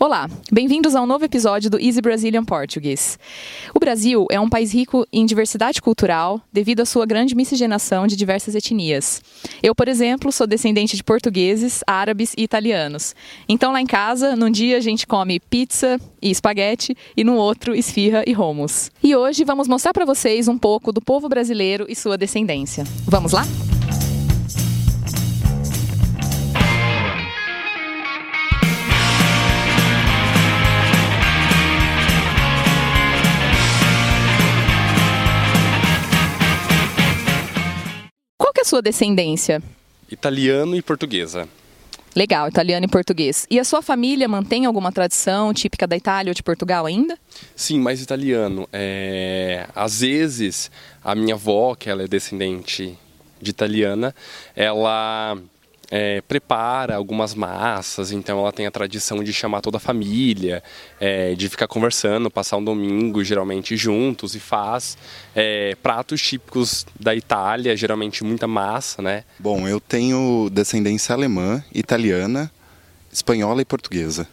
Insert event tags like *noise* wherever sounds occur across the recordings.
Olá, bem-vindos a um novo episódio do Easy Brazilian Portuguese. O Brasil é um país rico em diversidade cultural devido à sua grande miscigenação de diversas etnias. Eu, por exemplo, sou descendente de portugueses, árabes e italianos. Então, lá em casa, num dia a gente come pizza e espaguete e no outro esfirra e romos. E hoje vamos mostrar para vocês um pouco do povo brasileiro e sua descendência. Vamos lá? Sua descendência? Italiano e portuguesa. Legal, italiano e português. E a sua família mantém alguma tradição típica da Itália ou de Portugal ainda? Sim, mais italiano. É... Às vezes, a minha avó, que ela é descendente de italiana, ela é, prepara algumas massas, então ela tem a tradição de chamar toda a família, é, de ficar conversando, passar um domingo geralmente juntos e faz é, pratos típicos da Itália, geralmente muita massa, né? Bom, eu tenho descendência alemã, italiana, espanhola e portuguesa.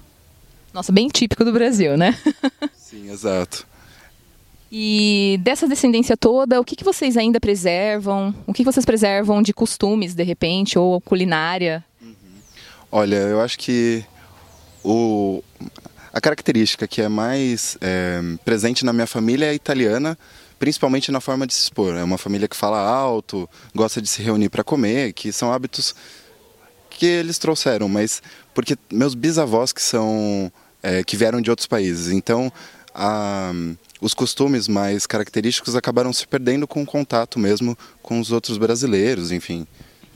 Nossa, bem típico do Brasil, né? *laughs* Sim, exato. E dessa descendência toda, o que, que vocês ainda preservam? O que, que vocês preservam de costumes, de repente, ou culinária? Uhum. Olha, eu acho que o, a característica que é mais é, presente na minha família é italiana, principalmente na forma de se expor. É uma família que fala alto, gosta de se reunir para comer, que são hábitos que eles trouxeram, mas porque meus bisavós que são é, que vieram de outros países, então a os costumes mais característicos acabaram se perdendo com o contato mesmo com os outros brasileiros, enfim.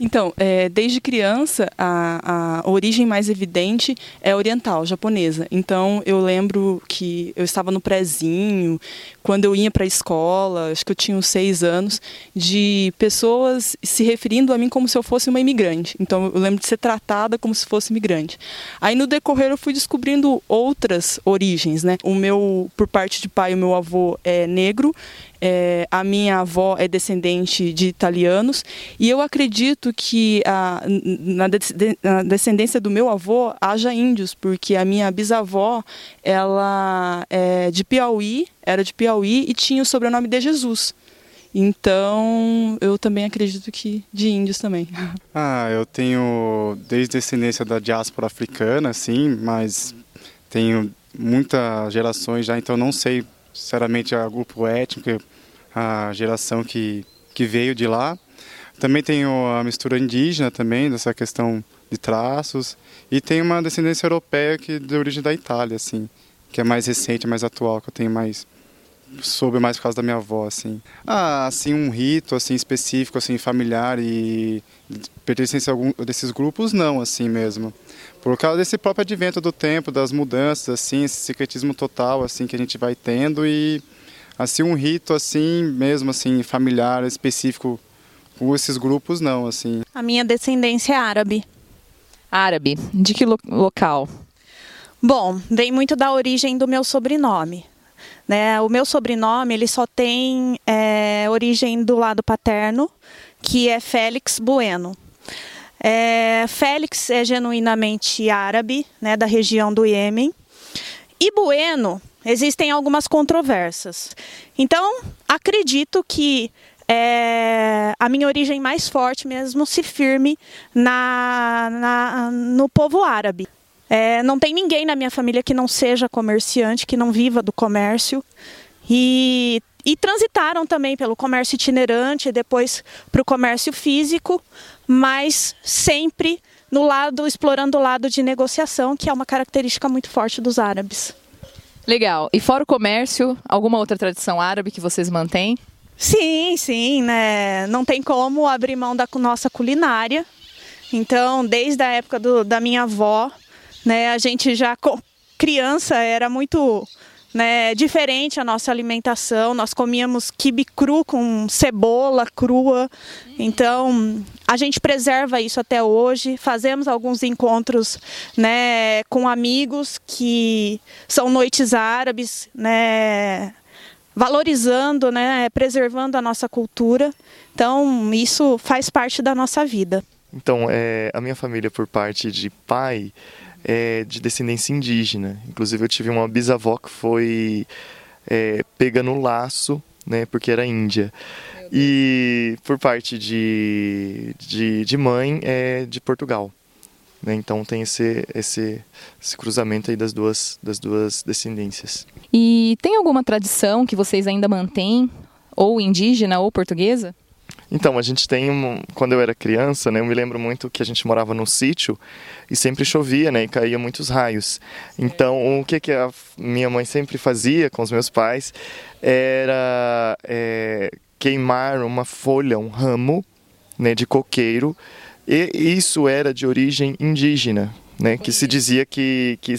Então, é, desde criança, a, a origem mais evidente é oriental, japonesa. Então, eu lembro que eu estava no prezinho, quando eu ia para a escola, acho que eu tinha uns seis anos, de pessoas se referindo a mim como se eu fosse uma imigrante. Então, eu lembro de ser tratada como se fosse imigrante. Aí, no decorrer, eu fui descobrindo outras origens, né? O meu, por parte de pai, o meu avô é negro é, a minha avó é descendente de italianos e eu acredito que a, na, de, na, descendência do meu avô haja índios, porque a minha bisavó ela é de Piauí, era de Piauí e tinha o sobrenome de Jesus. Então, eu também acredito que de índios também. *laughs* Ah, eu tenho desde descendência da diáspora africana, sim, mas tenho muitas gerações já, então não sei sinceramente a grupo étnico, a geração que, que veio de lá. Também tem a mistura indígena também, dessa questão de traços. E tem uma descendência europeia que de origem da Itália, assim, que é mais recente, mais atual, que eu tenho mais soube mais por causa da minha avó, assim. Ah, assim, um rito, assim, específico, assim, familiar e pertencência a algum desses grupos, não, assim mesmo. Por causa desse próprio advento do tempo, das mudanças, assim, esse secretismo total, assim, que a gente vai tendo e assim um rito assim mesmo assim familiar específico com esses grupos não assim. A minha descendência é árabe. Árabe. De que lo local? Bom vem muito da origem do meu sobrenome né o meu sobrenome ele só tem é, origem do lado paterno que é Félix Bueno é, Félix é genuinamente árabe né da região do Iêmen e Bueno existem algumas controvérsias. Então, acredito que é, a minha origem mais forte mesmo se firme na, na no povo árabe. É, não tem ninguém na minha família que não seja comerciante, que não viva do comércio. E, e transitaram também pelo comércio itinerante e depois para o comércio físico, mas sempre no lado, explorando o lado de negociação, que é uma característica muito forte dos árabes. Legal. E fora o comércio, alguma outra tradição árabe que vocês mantêm? Sim, sim, né? Não tem como abrir mão da nossa culinária. Então, desde a época do, da minha avó, né, a gente já criança era muito né, diferente a nossa alimentação. Nós comíamos quibe cru com cebola crua. Então, a gente preserva isso até hoje. Fazemos alguns encontros né, com amigos que são noites árabes, né, valorizando, né, preservando a nossa cultura. Então, isso faz parte da nossa vida. Então, é, a minha família, por parte de pai, é de descendência indígena. Inclusive eu tive uma bisavó que foi é, pega no laço, né, porque era índia. E por parte de, de, de mãe é de Portugal. Né? Então tem esse, esse, esse cruzamento aí das duas, das duas descendências. E tem alguma tradição que vocês ainda mantêm, ou indígena ou portuguesa? Então, a gente tem, um, quando eu era criança, né, eu me lembro muito que a gente morava num sítio e sempre chovia, né, e caía muitos raios. Então, o que, que a minha mãe sempre fazia com os meus pais era é, queimar uma folha, um ramo né, de coqueiro, e isso era de origem indígena, né, que se dizia que, que,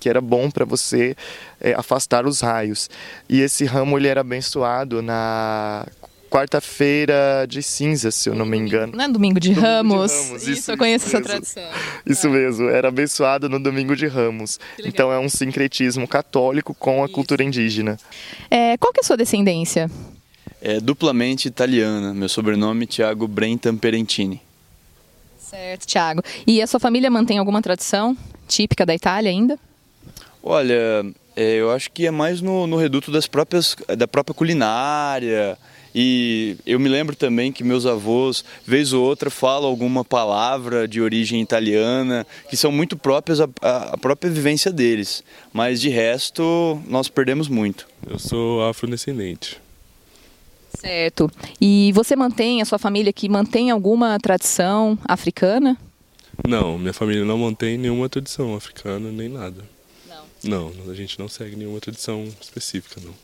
que era bom para você é, afastar os raios. E esse ramo ele era abençoado na quarta-feira de cinzas, se eu não me engano. Não é domingo de, domingo Ramos. de Ramos. Isso, isso, eu conheço isso essa tradição. Isso é. mesmo, era abençoado no domingo de Ramos. Então é um sincretismo católico com a isso. cultura indígena. É, qual que é a sua descendência? É duplamente italiana. Meu sobrenome é Tiago Brentan Perentini. Certo, Tiago. E a sua família mantém alguma tradição típica da Itália ainda? Olha, é, eu acho que é mais no, no reduto das próprias, da própria culinária, e eu me lembro também que meus avós, vez ou outra, falam alguma palavra de origem italiana, que são muito próprias à, à própria vivência deles. Mas de resto, nós perdemos muito. Eu sou afrodescendente. Certo. E você mantém, a sua família que mantém alguma tradição africana? Não, minha família não mantém nenhuma tradição africana, nem nada. Não. A gente não segue nenhuma tradição específica, não.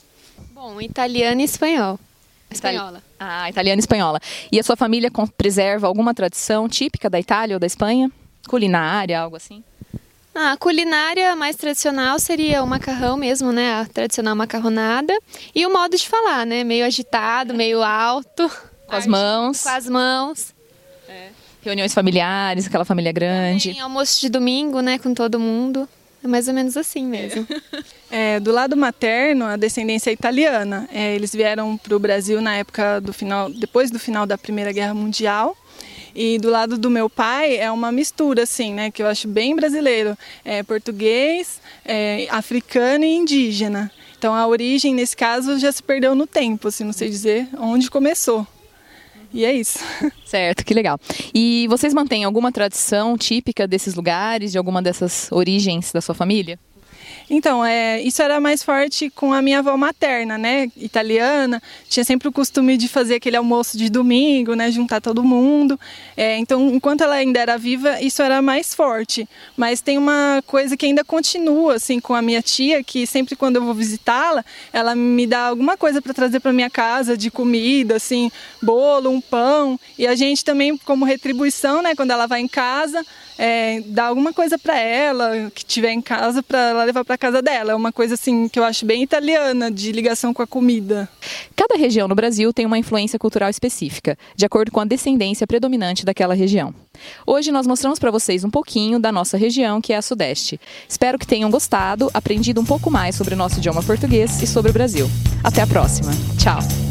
Bom, italiano e espanhol. Espanhola. Ah, italiana e espanhola. E a sua família preserva alguma tradição típica da Itália ou da Espanha? Culinária, algo assim? Ah, a culinária mais tradicional seria o macarrão mesmo, né? A tradicional macarronada. E o modo de falar, né? Meio agitado, meio alto. Com as mãos. Com as mãos. É. Reuniões familiares, aquela família grande. Tem almoço de domingo, né? Com todo mundo. É mais ou menos assim mesmo. *laughs* É, do lado materno, a descendência é italiana. É, eles vieram para o Brasil na época do final, depois do final da Primeira Guerra Mundial. E do lado do meu pai é uma mistura, assim, né? Que eu acho bem brasileiro. É português, é, africano e indígena. Então a origem, nesse caso, já se perdeu no tempo, assim, não sei dizer onde começou. E é isso. *laughs* Certo, que legal. E vocês mantêm alguma tradição típica desses lugares, de alguma dessas origens da sua família? Então, é, isso era mais forte com a minha avó materna, né, italiana. Tinha sempre o costume de fazer aquele almoço de domingo, né, juntar todo mundo. É, então, enquanto ela ainda era viva, isso era mais forte. Mas tem uma coisa que ainda continua, assim, com a minha tia, que sempre quando eu vou visitá-la, ela me dá alguma coisa para trazer para minha casa de comida, assim, bolo, um pão. E a gente também, como retribuição, né, quando ela vai em casa, é, dar alguma coisa para ela que tiver em casa para ela levar para casa dela. É uma coisa assim que eu acho bem italiana de ligação com a comida. Cada região no Brasil tem uma influência cultural específica, de acordo com a descendência predominante daquela região. Hoje nós mostramos para vocês um pouquinho da nossa região, que é a Sudeste. Espero que tenham gostado, aprendido um pouco mais sobre o nosso idioma português e sobre o Brasil. Até a próxima. Tchau.